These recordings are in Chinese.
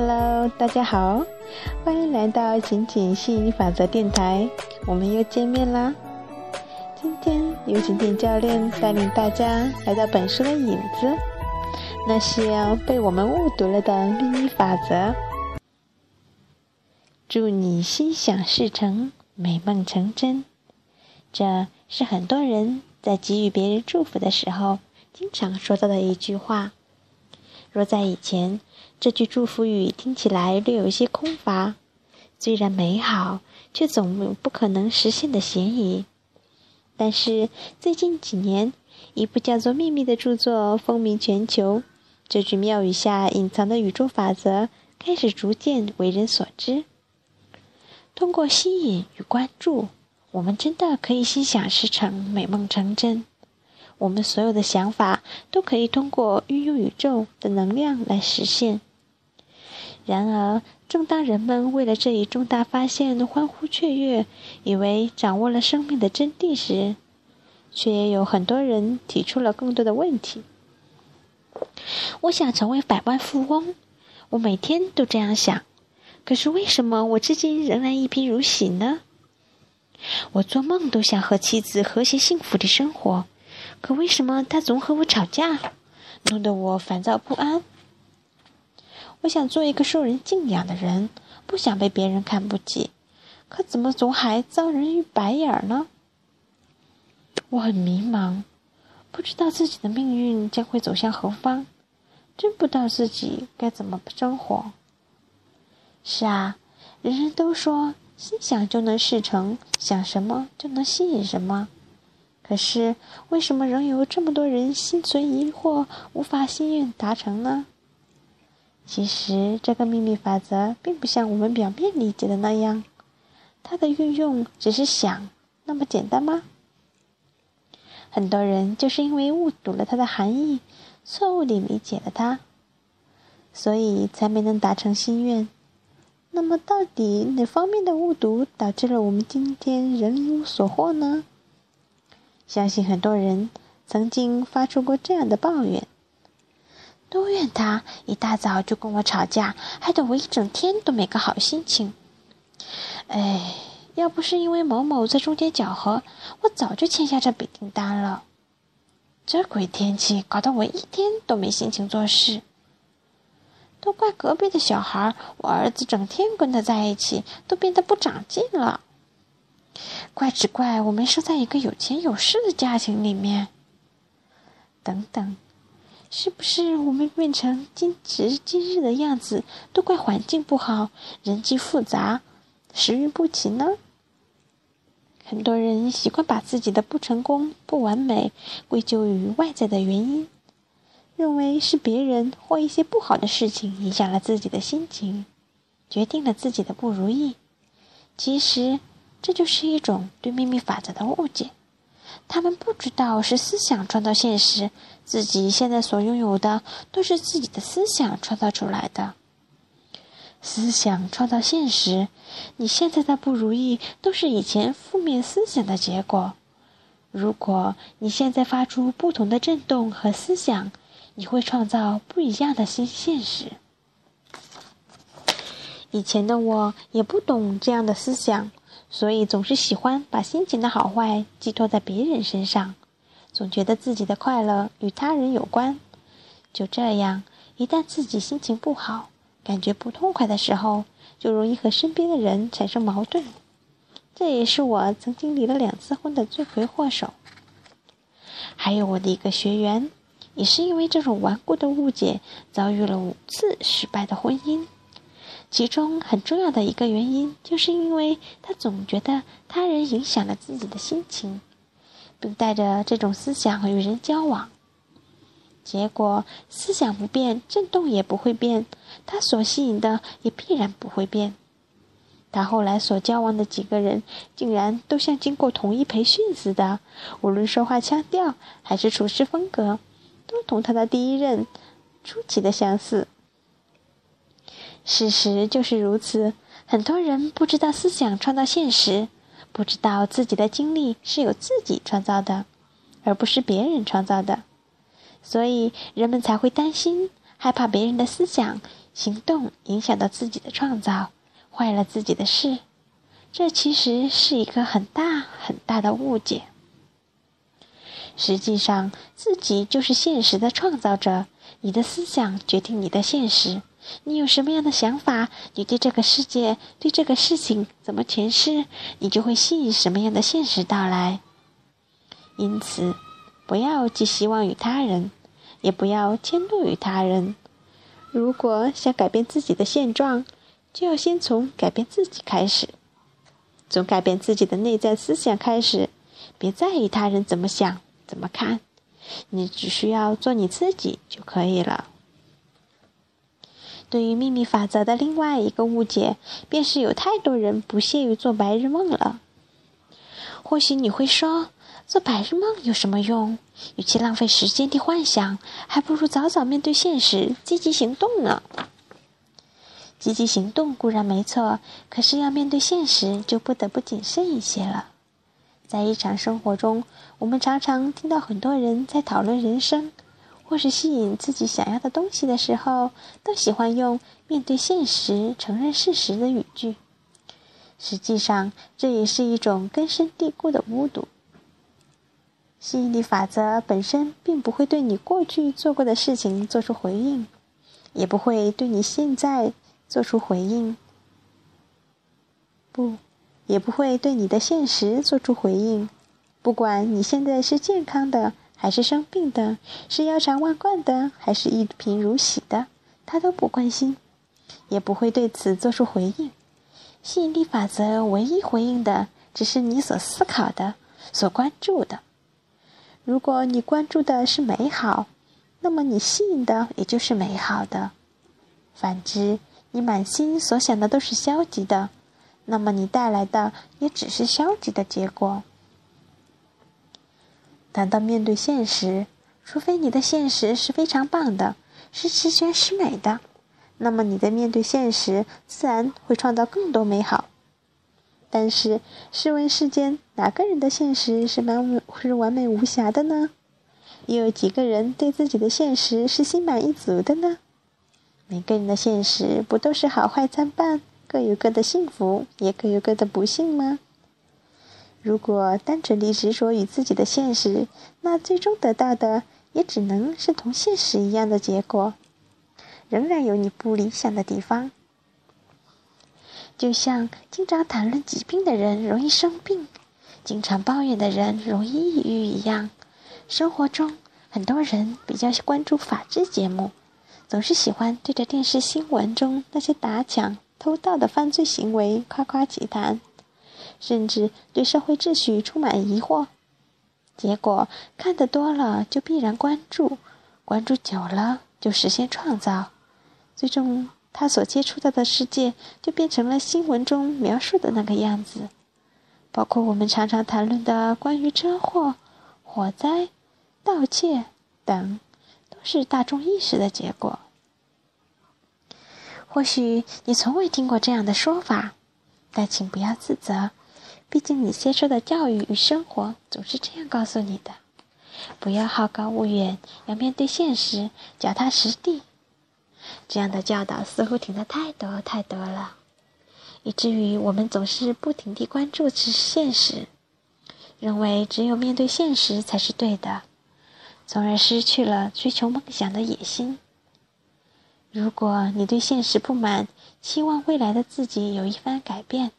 Hello，大家好，欢迎来到仅仅吸引力法则电台，我们又见面啦。今天由景点教练带领大家来到本书的影子，那些被我们误读了的秘密法则。祝你心想事成，美梦成真。这是很多人在给予别人祝福的时候经常说到的一句话。若在以前，这句祝福语听起来略有一些空乏，虽然美好，却总有不可能实现的嫌疑。但是最近几年，一部叫做《秘密》的著作风靡全球，这句妙语下隐藏的宇宙法则开始逐渐为人所知。通过吸引与关注，我们真的可以心想事成、美梦成真。我们所有的想法都可以通过运用宇宙的能量来实现。然而，正当人们为了这一重大发现欢呼雀跃，以为掌握了生命的真谛时，却也有很多人提出了更多的问题。我想成为百万富翁，我每天都这样想。可是为什么我至今仍然一贫如洗呢？我做梦都想和妻子和谐幸福的生活，可为什么他总和我吵架，弄得我烦躁不安？我想做一个受人敬仰的人，不想被别人看不起，可怎么总还遭人白眼呢？我很迷茫，不知道自己的命运将会走向何方，真不知道自己该怎么生活。是啊，人人都说心想就能事成，想什么就能吸引什么，可是为什么仍有这么多人心存疑惑，无法心愿达成呢？其实，这个秘密法则并不像我们表面理解的那样，它的运用只是想那么简单吗？很多人就是因为误读了它的含义，错误地理解了它，所以才没能达成心愿。那么，到底哪方面的误读导致了我们今天仍一无所获呢？相信很多人曾经发出过这样的抱怨。都怨他一大早就跟我吵架，害得我一整天都没个好心情。哎，要不是因为某某在中间搅和，我早就签下这笔订单了。这鬼天气搞得我一天都没心情做事。都怪隔壁的小孩，我儿子整天跟他在一起，都变得不长进了。怪只怪我没生在一个有钱有势的家庭里面。等等。是不是我们变成今时今日的样子，都怪环境不好、人际复杂、时运不齐呢？很多人习惯把自己的不成功、不完美归咎于外在的原因，认为是别人或一些不好的事情影响了自己的心情，决定了自己的不如意。其实，这就是一种对秘密法则的误解。他们不知道是思想创造现实，自己现在所拥有的都是自己的思想创造出来的。思想创造现实，你现在的不如意都是以前负面思想的结果。如果你现在发出不同的震动和思想，你会创造不一样的新现实。以前的我也不懂这样的思想。所以总是喜欢把心情的好坏寄托在别人身上，总觉得自己的快乐与他人有关。就这样，一旦自己心情不好、感觉不痛快的时候，就容易和身边的人产生矛盾。这也是我曾经离了两次婚的罪魁祸首。还有我的一个学员，也是因为这种顽固的误解，遭遇了五次失败的婚姻。其中很重要的一个原因，就是因为他总觉得他人影响了自己的心情，并带着这种思想与人交往。结果思想不变，震动也不会变，他所吸引的也必然不会变。他后来所交往的几个人，竟然都像经过统一培训似的，无论说话腔调还是处事风格，都同他的第一任出奇的相似。事实就是如此，很多人不知道思想创造现实，不知道自己的经历是由自己创造的，而不是别人创造的，所以人们才会担心、害怕别人的思想行动影响到自己的创造，坏了自己的事，这其实是一个很大很大的误解。实际上，自己就是现实的创造者。你的思想决定你的现实。你有什么样的想法，你对这个世界、对这个事情怎么诠释，你就会吸引什么样的现实到来。因此，不要寄希望于他人，也不要迁怒于他人。如果想改变自己的现状，就要先从改变自己开始，从改变自己的内在思想开始。别在意他人怎么想、怎么看，你只需要做你自己就可以了。对于秘密法则的另外一个误解，便是有太多人不屑于做白日梦了。或许你会说，做白日梦有什么用？与其浪费时间的幻想，还不如早早面对现实，积极行动呢。积极行动固然没错，可是要面对现实，就不得不谨慎一些了。在日常生活中，我们常常听到很多人在讨论人生。或是吸引自己想要的东西的时候，都喜欢用“面对现实、承认事实”的语句。实际上，这也是一种根深蒂固的巫毒。吸引力法则本身并不会对你过去做过的事情做出回应，也不会对你现在做出回应，不，也不会对你的现实做出回应。不管你现在是健康的。还是生病的，是腰缠万贯的，还是一贫如洗的，他都不关心，也不会对此做出回应。吸引力法则唯一回应的，只是你所思考的、所关注的。如果你关注的是美好，那么你吸引的也就是美好的；反之，你满心所想的都是消极的，那么你带来的也只是消极的结果。难道面对现实，除非你的现实是非常棒的，是十全十美的，那么你在面对现实，自然会创造更多美好。但是，试问世间哪个人的现实是完是完美无瑕的呢？又有几个人对自己的现实是心满意足的呢？每个人的现实不都是好坏参半，各有各的幸福，也各有各的不幸吗？如果单纯地执着于自己的现实，那最终得到的也只能是同现实一样的结果，仍然有你不理想的地方。就像经常谈论疾病的人容易生病，经常抱怨的人容易抑郁一样，生活中很多人比较关注法制节目，总是喜欢对着电视新闻中那些打抢、偷盗的犯罪行为夸夸其谈。甚至对社会秩序充满疑惑，结果看得多了就必然关注，关注久了就实现创造，最终他所接触到的世界就变成了新闻中描述的那个样子，包括我们常常谈论的关于车祸、火灾、盗窃等，都是大众意识的结果。或许你从未听过这样的说法，但请不要自责。毕竟，你接受的教育与生活总是这样告诉你的：不要好高骛远，要面对现实，脚踏实地。这样的教导似乎听得太多太多了，以至于我们总是不停地关注是现实，认为只有面对现实才是对的，从而失去了追求梦想的野心。如果你对现实不满，期望未来的自己有一番改变。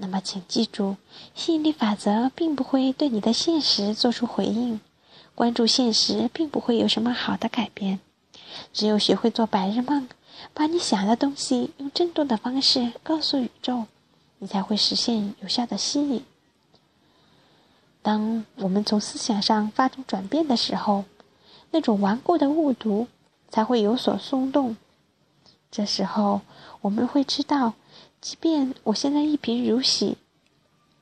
那么，请记住，吸引力法则并不会对你的现实做出回应。关注现实，并不会有什么好的改变。只有学会做白日梦，把你想的东西用震动的方式告诉宇宙，你才会实现有效的吸引。当我们从思想上发生转变的时候，那种顽固的误读才会有所松动。这时候，我们会知道。即便我现在一贫如洗，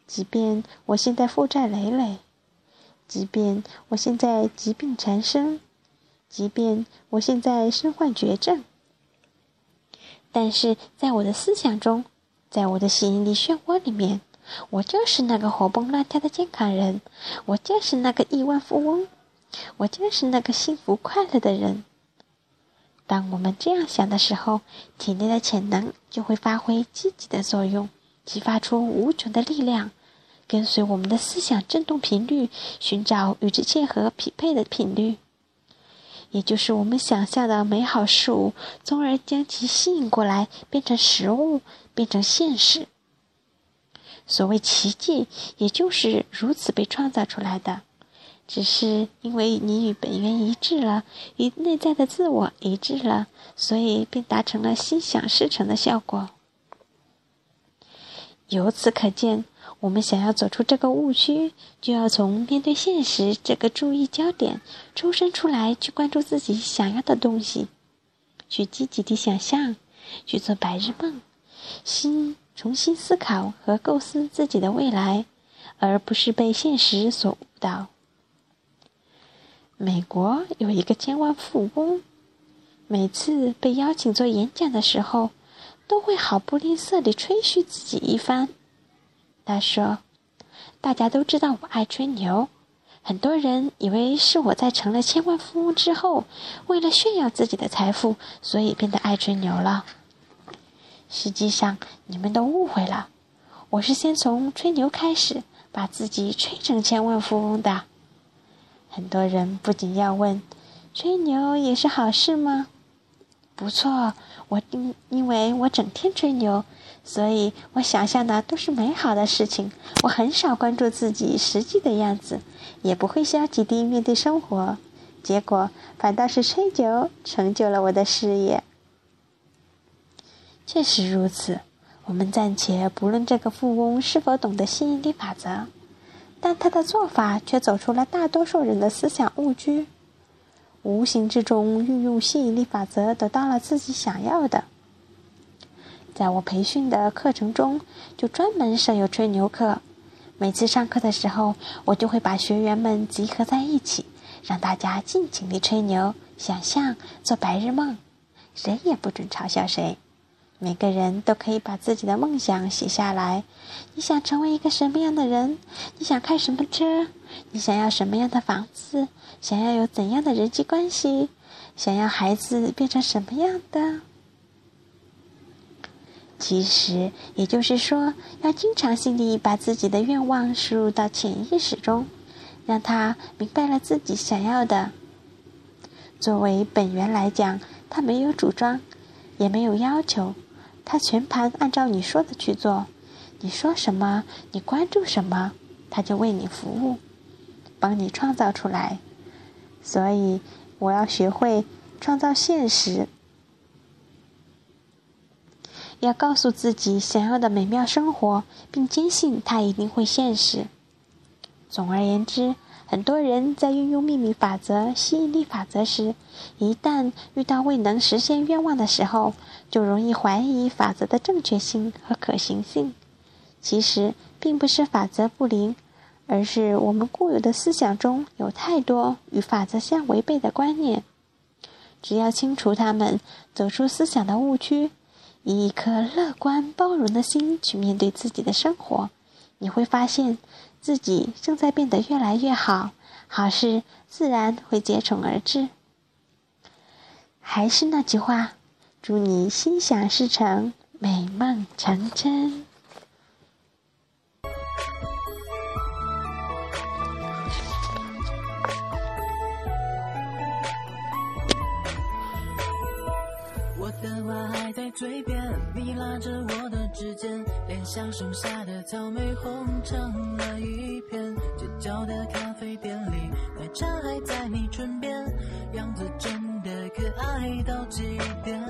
即便我现在负债累累，即便我现在疾病缠身，即便我现在身患绝症，但是在我的思想中，在我的吸引力漩涡里面，我就是那个活蹦乱跳的健康人，我就是那个亿万富翁，我就是那个幸福快乐的人。当我们这样想的时候，体内的潜能就会发挥积极的作用，激发出无穷的力量。跟随我们的思想振动频率，寻找与之切合匹配的频率，也就是我们想象的美好事物，从而将其吸引过来，变成实物，变成现实。所谓奇迹，也就是如此被创造出来的。只是因为你与本源一致了，与内在的自我一致了，所以便达成了心想事成的效果。由此可见，我们想要走出这个误区，就要从面对现实这个注意焦点抽身出来，去关注自己想要的东西，去积极地想象，去做白日梦，心重新思考和构思自己的未来，而不是被现实所误导。美国有一个千万富翁，每次被邀请做演讲的时候，都会毫不吝啬地吹嘘自己一番。他说：“大家都知道我爱吹牛，很多人以为是我在成了千万富翁之后，为了炫耀自己的财富，所以变得爱吹牛了。实际上，你们都误会了，我是先从吹牛开始，把自己吹成千万富翁的。”很多人不仅要问：“吹牛也是好事吗？”不错，我因因为我整天吹牛，所以我想象的都是美好的事情。我很少关注自己实际的样子，也不会消极地面对生活，结果反倒是吹牛成就了我的事业。确实如此。我们暂且不论这个富翁是否懂得吸引力法则。但他的做法却走出了大多数人的思想误区，无形之中运用吸引力法则，得到了自己想要的。在我培训的课程中，就专门设有吹牛课。每次上课的时候，我就会把学员们集合在一起，让大家尽情地吹牛、想象、做白日梦，谁也不准嘲笑谁。每个人都可以把自己的梦想写下来。你想成为一个什么样的人？你想开什么车？你想要什么样的房子？想要有怎样的人际关系？想要孩子变成什么样的？其实，也就是说，要经常性地把自己的愿望输入到潜意识中，让他明白了自己想要的。作为本源来讲，他没有主张，也没有要求。他全盘按照你说的去做，你说什么，你关注什么，他就为你服务，帮你创造出来。所以，我要学会创造现实，要告诉自己想要的美妙生活，并坚信它一定会现实。总而言之。很多人在运用秘密法则、吸引力法则时，一旦遇到未能实现愿望的时候，就容易怀疑法则的正确性和可行性。其实并不是法则不灵，而是我们固有的思想中有太多与法则相违背的观念。只要清除它们，走出思想的误区，以一颗乐观包容的心去面对自己的生活，你会发现。自己正在变得越来越好，好事自然会接踵而至。还是那句话，祝你心想事成，美梦成真。的话还在嘴边，你拉着我的指尖，脸像盛夏的草莓，红成了一片。街角的咖啡店里，奶茶还在，你唇边，样子真的可爱到极点。